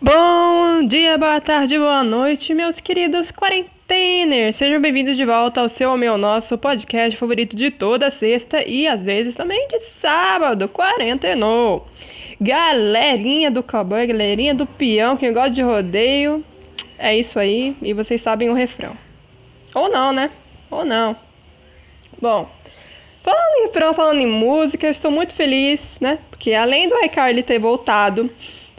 Bom dia, boa tarde, boa noite, meus queridos quarenteners! Sejam bem-vindos de volta ao seu, ao meu, nosso podcast favorito de toda sexta e às vezes também de sábado, Quarentenou! Galerinha do cowboy, galerinha do peão, quem gosta de rodeio, é isso aí, e vocês sabem o refrão. Ou não, né? Ou não. Bom, falando em refrão, falando em música, eu estou muito feliz, né? Porque além do iCarly ter voltado,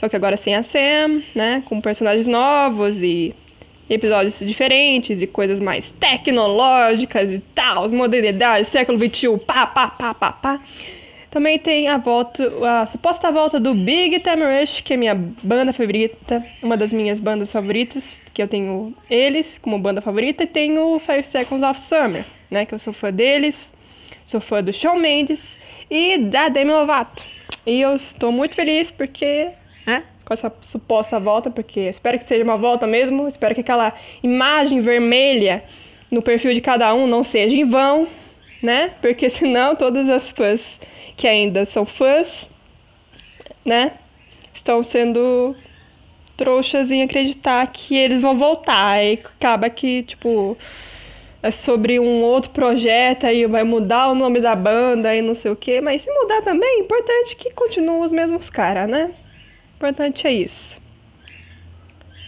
só que agora sem a Sam, né? Com personagens novos e episódios diferentes e coisas mais tecnológicas e tal, modernidades, século XXI, pá, pá, pá, pá, pá. Também tem a volta, a suposta volta do Big Time Rush, que é minha banda favorita, uma das minhas bandas favoritas, que eu tenho eles como banda favorita, e tenho Five Seconds of Summer, né, que eu sou fã deles, sou fã do Shawn Mendes e da Demi Lovato. E eu estou muito feliz porque, né, com essa suposta volta, porque espero que seja uma volta mesmo, espero que aquela imagem vermelha no perfil de cada um não seja em vão, né? Porque senão todas as fãs que ainda são fãs, né, estão sendo trouxas em acreditar que eles vão voltar. E acaba que, tipo, é sobre um outro projeto, aí vai mudar o nome da banda e não sei o que. Mas se mudar também, é importante que continuem os mesmos caras, né? Importante é isso.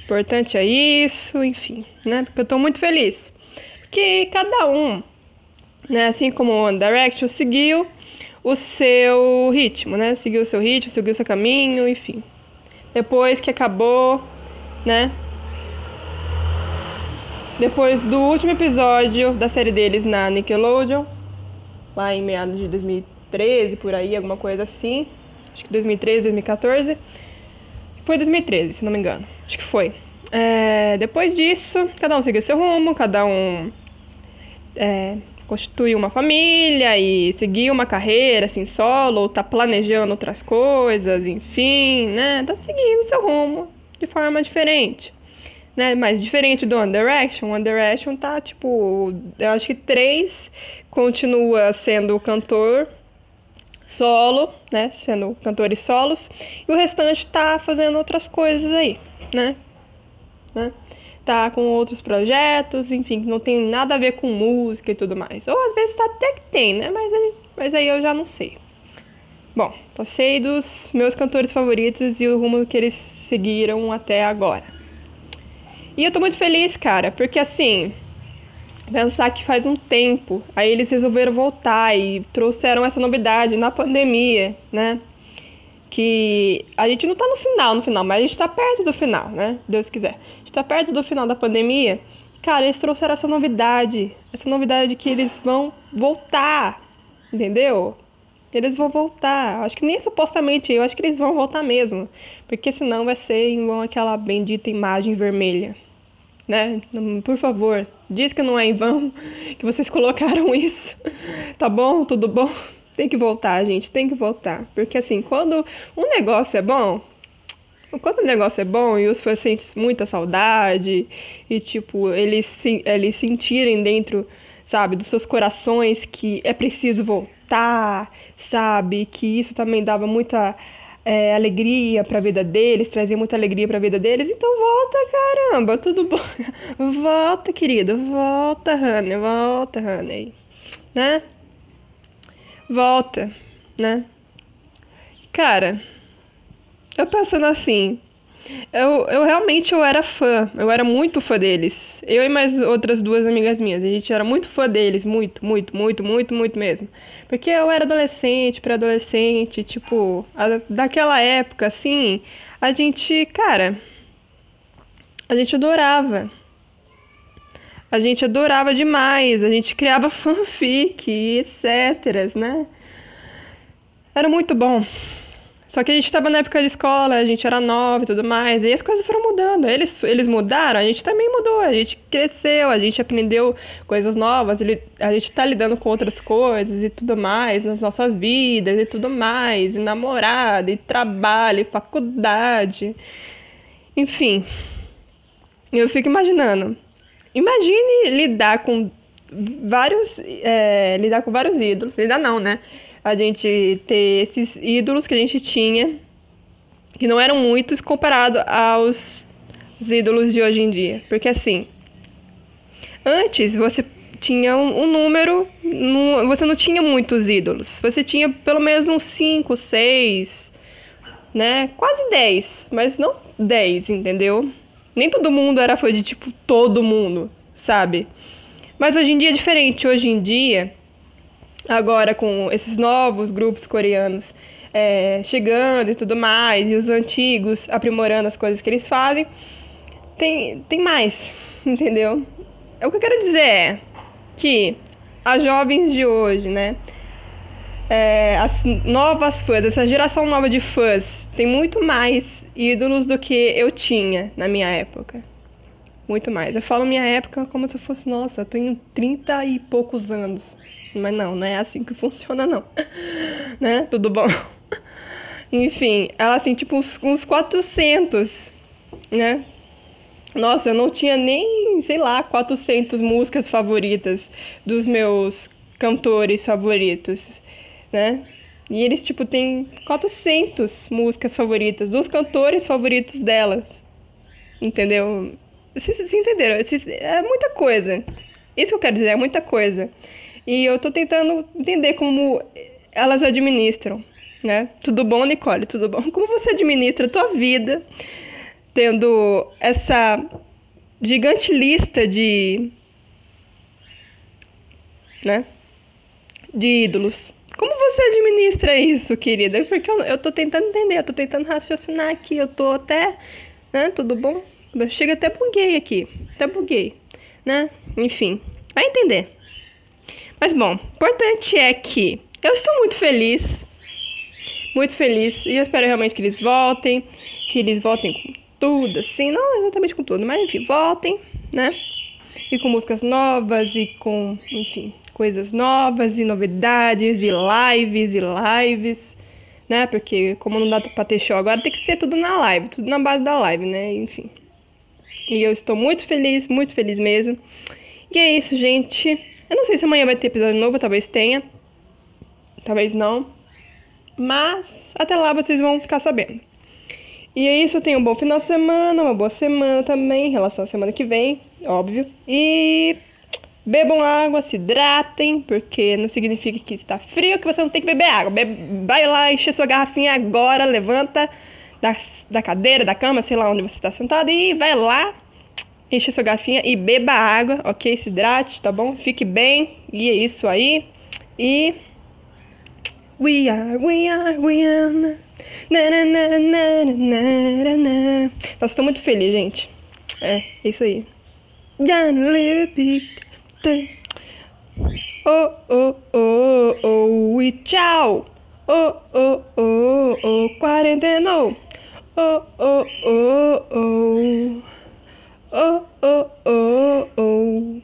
Importante é isso, enfim, né? Porque eu tô muito feliz. Porque cada um, né, assim como o One Direction seguiu o seu ritmo, né? Seguiu o seu ritmo, seguiu o seu caminho, enfim. Depois que acabou, né? Depois do último episódio da série deles na Nickelodeon, lá em meados de 2013, por aí, alguma coisa assim. Acho que 2013, 2014. Foi 2013, se não me engano. Acho que foi. É, depois disso, cada um seguiu seu rumo, cada um é, constituir uma família e seguir uma carreira assim solo, ou tá planejando outras coisas, enfim, né? Tá seguindo seu rumo de forma diferente. Né, mas diferente do One Direction, One Direction tá tipo, eu acho que três continua sendo cantor solo, né, sendo cantores solos, e o restante tá fazendo outras coisas aí, né, né tá com outros projetos, enfim, que não tem nada a ver com música e tudo mais. Ou às vezes tá até que tem, né? Mas aí, mas aí eu já não sei. Bom, passei dos meus cantores favoritos e o rumo que eles seguiram até agora. E eu tô muito feliz, cara, porque assim, pensar que faz um tempo, aí eles resolveram voltar e trouxeram essa novidade na pandemia, né? que a gente não está no final, no final, mas a gente está perto do final, né? Deus quiser. A gente está perto do final da pandemia. Cara, eles trouxeram essa novidade, essa novidade de que eles vão voltar, entendeu? Eles vão voltar. Acho que nem supostamente, eu acho que eles vão voltar mesmo, porque senão vai ser em vão aquela bendita imagem vermelha, né? Por favor, diz que não é em vão que vocês colocaram isso. Tá bom? Tudo bom? Tem que voltar, gente, tem que voltar. Porque assim, quando um negócio é bom, quando o negócio é bom e os sentem muita saudade e tipo, eles, eles sentirem dentro, sabe, dos seus corações que é preciso voltar, sabe, que isso também dava muita é, alegria para a vida deles, trazia muita alegria para a vida deles. Então volta, caramba, tudo bom? volta, querido, volta, Honey, volta, Honey, né? volta, né? Cara, eu pensando assim, eu, eu realmente eu era fã, eu era muito fã deles. Eu e mais outras duas amigas minhas, a gente era muito fã deles, muito, muito, muito, muito, muito mesmo. Porque eu era adolescente, pré-adolescente, tipo, a, daquela época, assim, a gente, cara, a gente adorava a gente adorava demais, a gente criava fanfic, etc, né? Era muito bom. Só que a gente estava na época de escola, a gente era nova e tudo mais, e as coisas foram mudando. Eles, eles mudaram, a gente também mudou, a gente cresceu, a gente aprendeu coisas novas, a gente está lidando com outras coisas e tudo mais nas nossas vidas e tudo mais, e namorada, e trabalho, e faculdade. Enfim, eu fico imaginando Imagine lidar com vários. É, lidar com vários ídolos. Lidar não, né? A gente ter esses ídolos que a gente tinha que não eram muitos comparado aos ídolos de hoje em dia. Porque assim, antes você tinha um, um número, você não tinha muitos ídolos. Você tinha pelo menos uns 5, 6, né? Quase 10, mas não 10, entendeu? Nem todo mundo era fã de tipo todo mundo, sabe? Mas hoje em dia é diferente. Hoje em dia, agora com esses novos grupos coreanos é, chegando e tudo mais, e os antigos aprimorando as coisas que eles fazem, tem, tem mais, entendeu? O que eu quero dizer é que as jovens de hoje, né? É, as novas fãs, essa geração nova de fãs, tem muito mais ídolos do que eu tinha na minha época. Muito mais. Eu falo minha época como se eu fosse, nossa, eu tenho 30 e poucos anos. Mas não, não é assim que funciona, não. né? Tudo bom? Enfim, ela assim, tipo, uns, uns 400, né? Nossa, eu não tinha nem, sei lá, 400 músicas favoritas dos meus cantores favoritos, né? E eles, tipo, têm 400 músicas favoritas dos cantores favoritos delas. Entendeu? Vocês, vocês entenderam? É muita coisa. Isso que eu quero dizer, é muita coisa. E eu tô tentando entender como elas administram, né? Tudo bom, Nicole? Tudo bom? Como você administra a tua vida tendo essa gigante lista de né? De ídolos. Como você administra isso, querida? Porque eu, eu tô tentando entender, eu tô tentando raciocinar aqui, eu tô até, né, tudo bom? Chega até buguei aqui, até buguei, né? Enfim, vai entender. Mas bom, importante é que eu estou muito feliz, muito feliz, e eu espero realmente que eles voltem, que eles voltem com tudo, assim, não exatamente com tudo, mas enfim, voltem, né? E com músicas novas e com, enfim, coisas novas e novidades e lives e lives, né? Porque como não dá pra ter show agora, tem que ser tudo na live, tudo na base da live, né? Enfim. E eu estou muito feliz, muito feliz mesmo. E é isso, gente. Eu não sei se amanhã vai ter episódio novo, talvez tenha. Talvez não. Mas até lá vocês vão ficar sabendo. E é isso, tenham um bom final de semana, uma boa semana também, em relação à semana que vem, óbvio. E Bebam água, se hidratem, porque não significa que está frio que você não tem que beber água. Vai lá, encher sua garrafinha agora, levanta da, da cadeira, da cama, sei lá onde você está sentado, e vai lá, enche sua garrafinha e beba água, ok? Se hidrate, tá bom? Fique bem, e é isso aí. E. We are, we are, we are. Na, na, na, na, na, na, Nossa, estou muito feliz, gente. É, é isso aí. Oh, oh, oh, oh, e tchau. Oh, oh, oh, oh, quarentena. Oh, oh, oh, oh, oh.